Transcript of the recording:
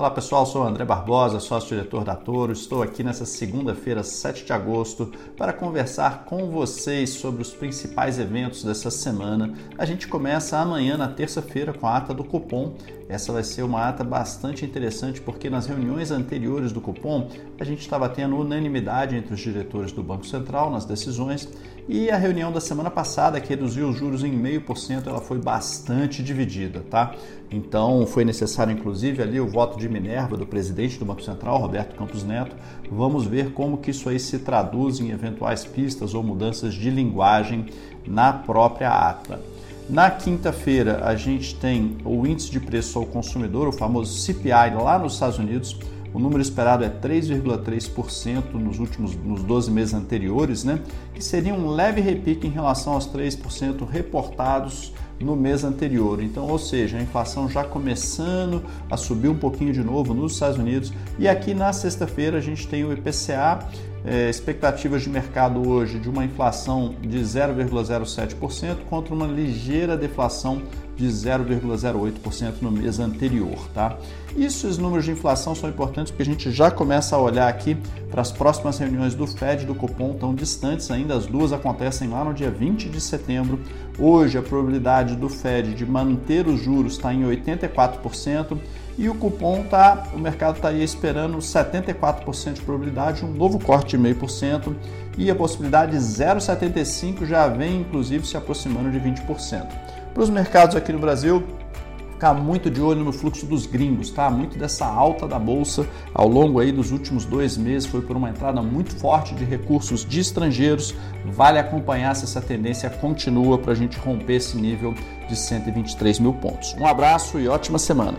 Olá pessoal, sou André Barbosa, sócio-diretor da Toro. Estou aqui nessa segunda-feira, 7 de agosto, para conversar com vocês sobre os principais eventos dessa semana. A gente começa amanhã, na terça-feira, com a ata do cupom. Essa vai ser uma ata bastante interessante porque nas reuniões anteriores do cupom a gente estava tendo unanimidade entre os diretores do Banco Central nas decisões e a reunião da semana passada, que reduziu os juros em 0,5%, ela foi bastante dividida, tá? Então foi necessário, inclusive, ali o voto de Minerva do presidente do Banco Central, Roberto Campos Neto. Vamos ver como que isso aí se traduz em eventuais pistas ou mudanças de linguagem na própria ata. Na quinta-feira, a gente tem o índice de preço ao consumidor, o famoso CPI, lá nos Estados Unidos. O número esperado é 3,3% nos últimos nos 12 meses anteriores, né? que seria um leve repique em relação aos 3% reportados no mês anterior. Então, ou seja, a inflação já começando a subir um pouquinho de novo nos Estados Unidos. E aqui na sexta-feira a gente tem o IPCA, é, expectativas de mercado hoje de uma inflação de 0,07% contra uma ligeira deflação de 0,08% no mês anterior, tá? Isso, os números de inflação são importantes porque a gente já começa a olhar aqui para as próximas reuniões do Fed e do Copom, tão distantes ainda, as duas acontecem lá no dia 20 de setembro. Hoje a probabilidade do Fed de manter os juros está em 84% e o cupom tá, o mercado está aí esperando 74% de probabilidade, um novo corte de 0,5% e a possibilidade de 0,75 já vem inclusive se aproximando de 20%. Para os mercados aqui no Brasil, ficar muito de olho no fluxo dos gringos, tá? Muito dessa alta da bolsa ao longo aí dos últimos dois meses foi por uma entrada muito forte de recursos de estrangeiros. Vale acompanhar se essa tendência continua para a gente romper esse nível de 123 mil pontos. Um abraço e ótima semana.